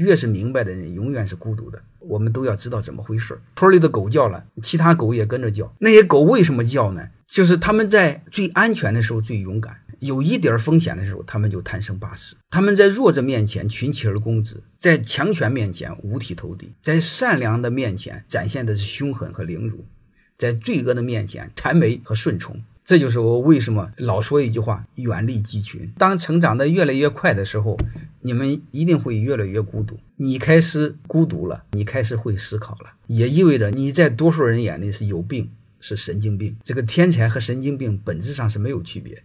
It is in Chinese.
越是明白的人，永远是孤独的。我们都要知道怎么回事。村里的狗叫了，其他狗也跟着叫。那些狗为什么叫呢？就是他们在最安全的时候最勇敢，有一点风险的时候，他们就贪生怕死。他们在弱者面前群起而攻之，在强权面前五体投地，在善良的面前展现的是凶狠和凌辱，在罪恶的面前谄媚和顺从。这就是我为什么老说一句话：远离鸡群。当成长的越来越快的时候，你们一定会越来越孤独。你开始孤独了，你开始会思考了，也意味着你在多数人眼里是有病，是神经病。这个天才和神经病本质上是没有区别。